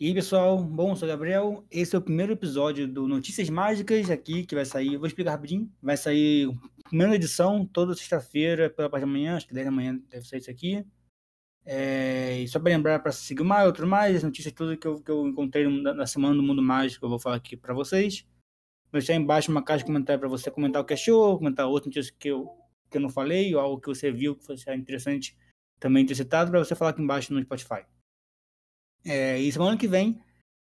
E aí, pessoal, bom, sou o Gabriel. Esse é o primeiro episódio do Notícias Mágicas aqui, que vai sair, vou explicar rapidinho. Vai sair primeira edição toda sexta-feira, pela parte da manhã, acho que 10 da manhã deve sair isso aqui. É, e só para lembrar para seguir mais, outro mais, as notícias tudo que eu, que eu encontrei na semana do Mundo Mágico, eu vou falar aqui para vocês. Vou deixar embaixo uma caixa de comentário para você comentar o que achou, comentar outra notícia que eu, que eu não falei, ou algo que você viu que fosse interessante também ter citado, para você falar aqui embaixo no Spotify. É, e semana que vem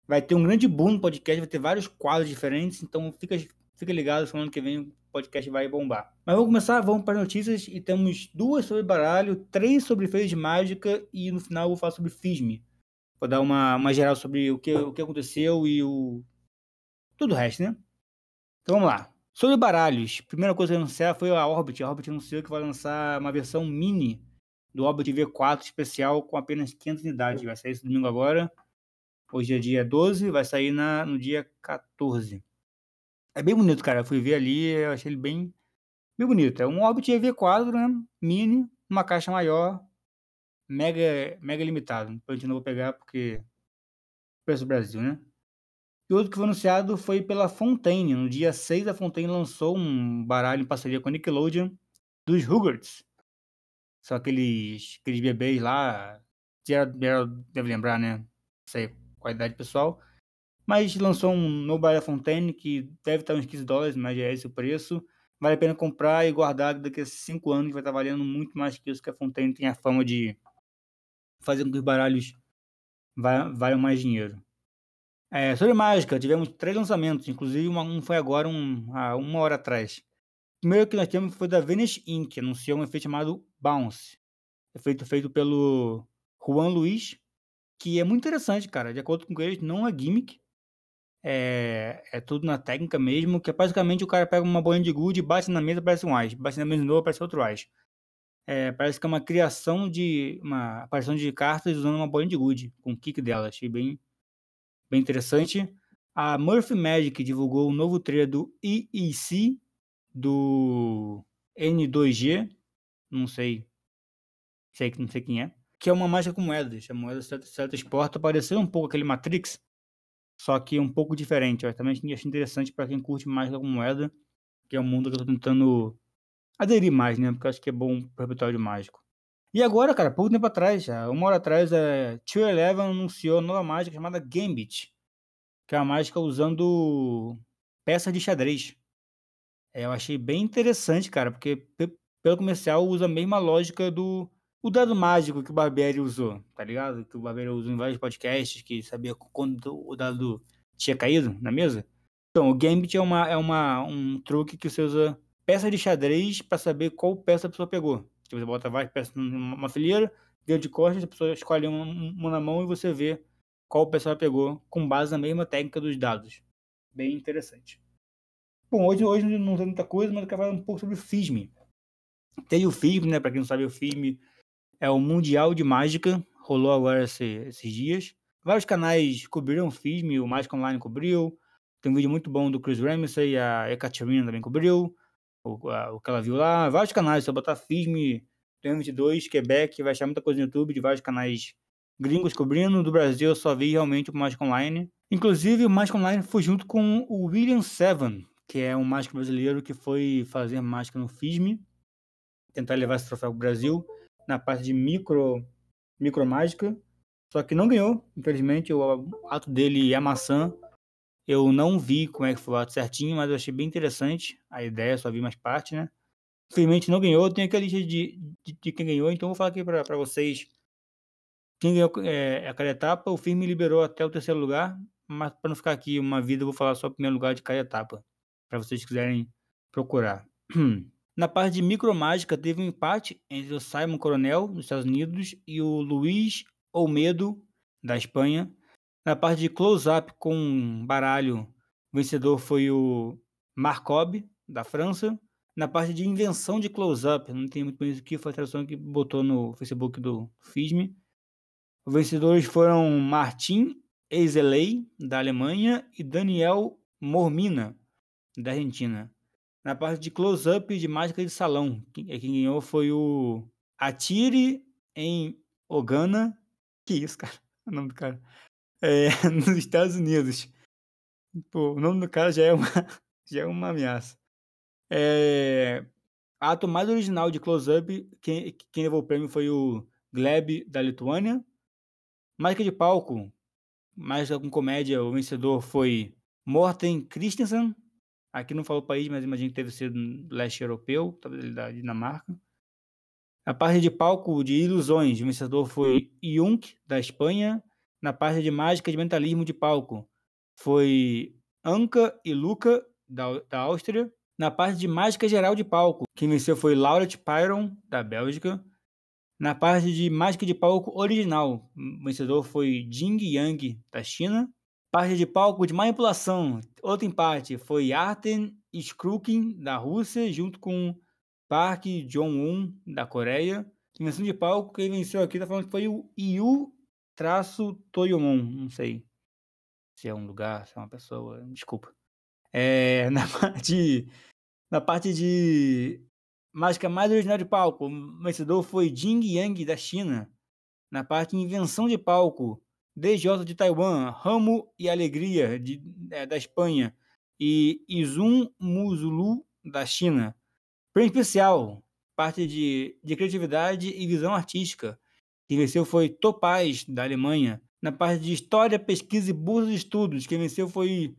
vai ter um grande boom no podcast, vai ter vários quadros diferentes, então fica, fica ligado, semana que vem o podcast vai bombar. Mas vamos começar, vamos para as notícias e temos duas sobre baralho, três sobre feiras de mágica e no final eu vou falar sobre FISM. Vou dar uma, uma geral sobre o que, o que aconteceu e o. tudo o resto, né? Então vamos lá. Sobre baralhos, primeira coisa a anunciar foi a Orbit. A Orbit anunciou que vai lançar uma versão mini do Orbit V4 especial com apenas 500 unidades. Vai sair esse domingo agora. Hoje é dia 12, vai sair na, no dia 14. É bem bonito, cara. Eu fui ver ali, eu achei ele bem, bem bonito. É um Orbit V4, né? Mini, uma caixa maior, mega, mega limitado. A gente não vou pegar porque preço Brasil, né? E outro que foi anunciado foi pela Fontaine. No dia 6, a Fontaine lançou um baralho em parceria com a Nickelodeon dos Rugerts. São aqueles, aqueles bebês lá. Já deve lembrar, né? Sei qual idade pessoal. Mas lançou um Nobel Fontaine que deve estar uns 15 dólares, mas é esse o preço. Vale a pena comprar e guardar daqui a 5 anos vai estar valendo muito mais que isso que a Fontaine tem a fama de fazer com que os baralhos valham mais dinheiro. É, sobre mágica, tivemos três lançamentos, inclusive um foi agora, um, há uma hora atrás primeiro que nós temos foi da Venice Inc., que anunciou um efeito chamado Bounce. Efeito feito pelo Juan Luiz, que é muito interessante, cara. De acordo com eles, não é gimmick. É, é tudo na técnica mesmo, que é basicamente o cara pega uma bolinha de gude, bate na mesa, parece um ice. Bate na mesa de novo, parece outro ice. É, parece que é uma criação de... uma aparição de cartas usando uma bolinha de gude, com o kick dela. Achei bem, bem interessante. A Murphy Magic divulgou o um novo trailer do EEC, do N2G, não sei, sei não sei quem é, que é uma mágica com moedas. A moeda certa exporta pareceu um pouco aquele Matrix, só que um pouco diferente. Eu também achei interessante para quem curte mágica com moeda, que é um mundo que eu tô tentando aderir mais, né? Porque acho que é bom pro repertório mágico. E agora, cara, pouco tempo atrás, já, uma hora atrás, a Tio Eleven anunciou uma nova mágica chamada Gambit, que é uma mágica usando peças de xadrez. É, eu achei bem interessante, cara, porque pelo comercial usa a mesma lógica do o dado mágico que o Barbieri usou, tá ligado? Que o Barbieri usou em vários podcasts, que sabia quando o dado tinha caído na mesa. Então, o Gambit é, uma, é uma, um truque que você usa peças de xadrez para saber qual peça a pessoa pegou. Tipo, você bota várias peças numa fileira, vira de costas, a pessoa escolhe uma, uma na mão e você vê qual peça ela pegou, com base na mesma técnica dos dados. Bem interessante. Bom, hoje, hoje não tem muita coisa, mas eu quero falar um pouco sobre o FISM. Tem o FISM, né? Para quem não sabe, o FISM é o Mundial de Mágica, rolou agora esse, esses dias. Vários canais cobriram o FISM, o Mágica Online cobriu. Tem um vídeo muito bom do Chris Ramsey, a Ekaterina também cobriu. O, a, o que ela viu lá. Vários canais, eu botar FISM 2022, Quebec, vai achar muita coisa no YouTube de vários canais gringos cobrindo. Do Brasil eu só vi realmente o Mágica Online. Inclusive, o Mágica Online foi junto com o William Seven, que é um mágico brasileiro que foi fazer mágica no FISM, tentar levar esse troféu para o Brasil, na parte de micro, micro mágica, só que não ganhou, infelizmente, o ato dele é maçã, eu não vi como é que foi o ato certinho, mas eu achei bem interessante a ideia, só vi mais parte, né? Infelizmente não ganhou, tem aqui a lista de, de, de quem ganhou, então vou falar aqui para vocês quem ganhou é, aquela etapa, o FISM liberou até o terceiro lugar, mas para não ficar aqui uma vida, eu vou falar só o primeiro lugar de cada etapa para vocês quiserem procurar. Na parte de micromágica, teve um empate entre o Simon Coronel, dos Estados Unidos, e o Luiz Olmedo, da Espanha. Na parte de close-up com baralho, o vencedor foi o Marcob, da França. Na parte de invenção de close-up, não tem muito bem isso aqui, foi a tradução que botou no Facebook do FISM. Os vencedores foram Martin Eiseley, da Alemanha, e Daniel Mormina, da Argentina. Na parte de close-up de mágica de salão, quem, quem ganhou foi o Atire em Ogana. Que isso, cara? O nome do cara. é, nos Estados Unidos. Pô, o nome do cara já é uma, já é uma ameaça. É, ato mais original de close-up, quem, quem levou o prêmio foi o Gleb, da Lituânia. Mágica de palco, mais com comédia, o vencedor foi Morten Christensen. Aqui não falou país, mas imagino que deve ser do leste europeu, talvez da Dinamarca. A parte de palco de ilusões, o vencedor foi Junk, da Espanha. Na parte de mágica de mentalismo de palco, foi Anka e Luca, da, da Áustria. Na parte de mágica geral de palco, quem venceu foi Lauret Pyron, da Bélgica. Na parte de mágica de palco original, o vencedor foi Jing Yang, da China. Parte de palco de manipulação, outro empate, foi Arten Skrukin, da Rússia, junto com Park Jong-un, da Coreia. Invenção de palco, quem venceu aqui tá falando que foi o Yu traço Toyomon, não sei se é um lugar, se é uma pessoa, desculpa. É, na parte na parte de mágica mais original de palco, o vencedor foi Jing Yang da China. Na parte de invenção de palco, DJ de Taiwan, Ramo e Alegria de, é, da Espanha e Izum Muzulu da China. Prêmio especial, parte de, de criatividade e visão artística. Quem venceu foi Topaz, da Alemanha. Na parte de história, pesquisa e bolsa de estudos, quem venceu foi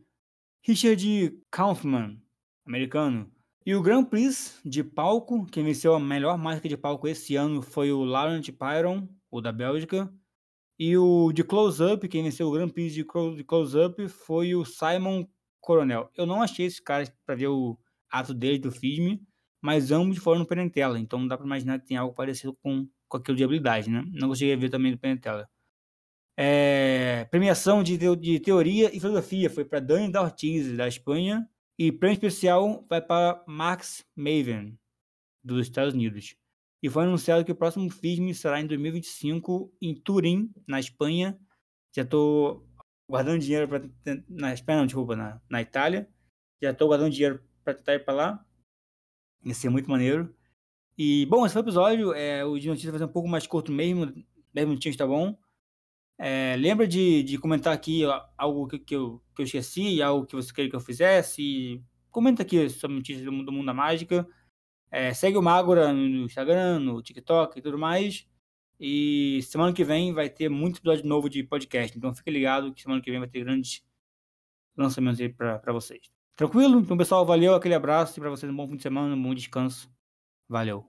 Richard Kaufman, americano. E o Grand Prix de palco, quem venceu a melhor mágica de palco esse ano foi o Laurent Pyron, o da Bélgica. E o de close-up, quem venceu o Grand Prix de close-up foi o Simon Coronel. Eu não achei esse cara para ver o ato dele do filme, mas ambos foram no Penentela, então não dá para imaginar que tem algo parecido com, com aquilo de habilidade, né? Não consegui ver também no Penentela. É, premiação de, de teoria e filosofia foi para Dani da Ortiz, da Espanha, e prêmio especial vai para Max Maven, dos Estados Unidos. E foi anunciado que o próximo filme será em 2025 em Turim, na Espanha. Já estou guardando dinheiro para na Espanha, não, desculpa, na, na Itália. Já estou guardando dinheiro para tentar ir para lá. Ia ser muito maneiro. E, bom, esse foi o episódio. É, o de notícia vai ser um pouco mais curto mesmo. 10 minutinhos tá bom. É, lembra de, de comentar aqui algo que, que, eu, que eu esqueci, algo que você queria que eu fizesse. Comenta aqui sobre notícias do mundo da mágica. É, segue o Magora no Instagram, no TikTok e tudo mais. E semana que vem vai ter muito episódio novo de podcast. Então fique ligado que semana que vem vai ter grandes lançamentos aí para vocês. Tranquilo? Então, pessoal, valeu, aquele abraço e para vocês um bom fim de semana, um bom descanso. Valeu.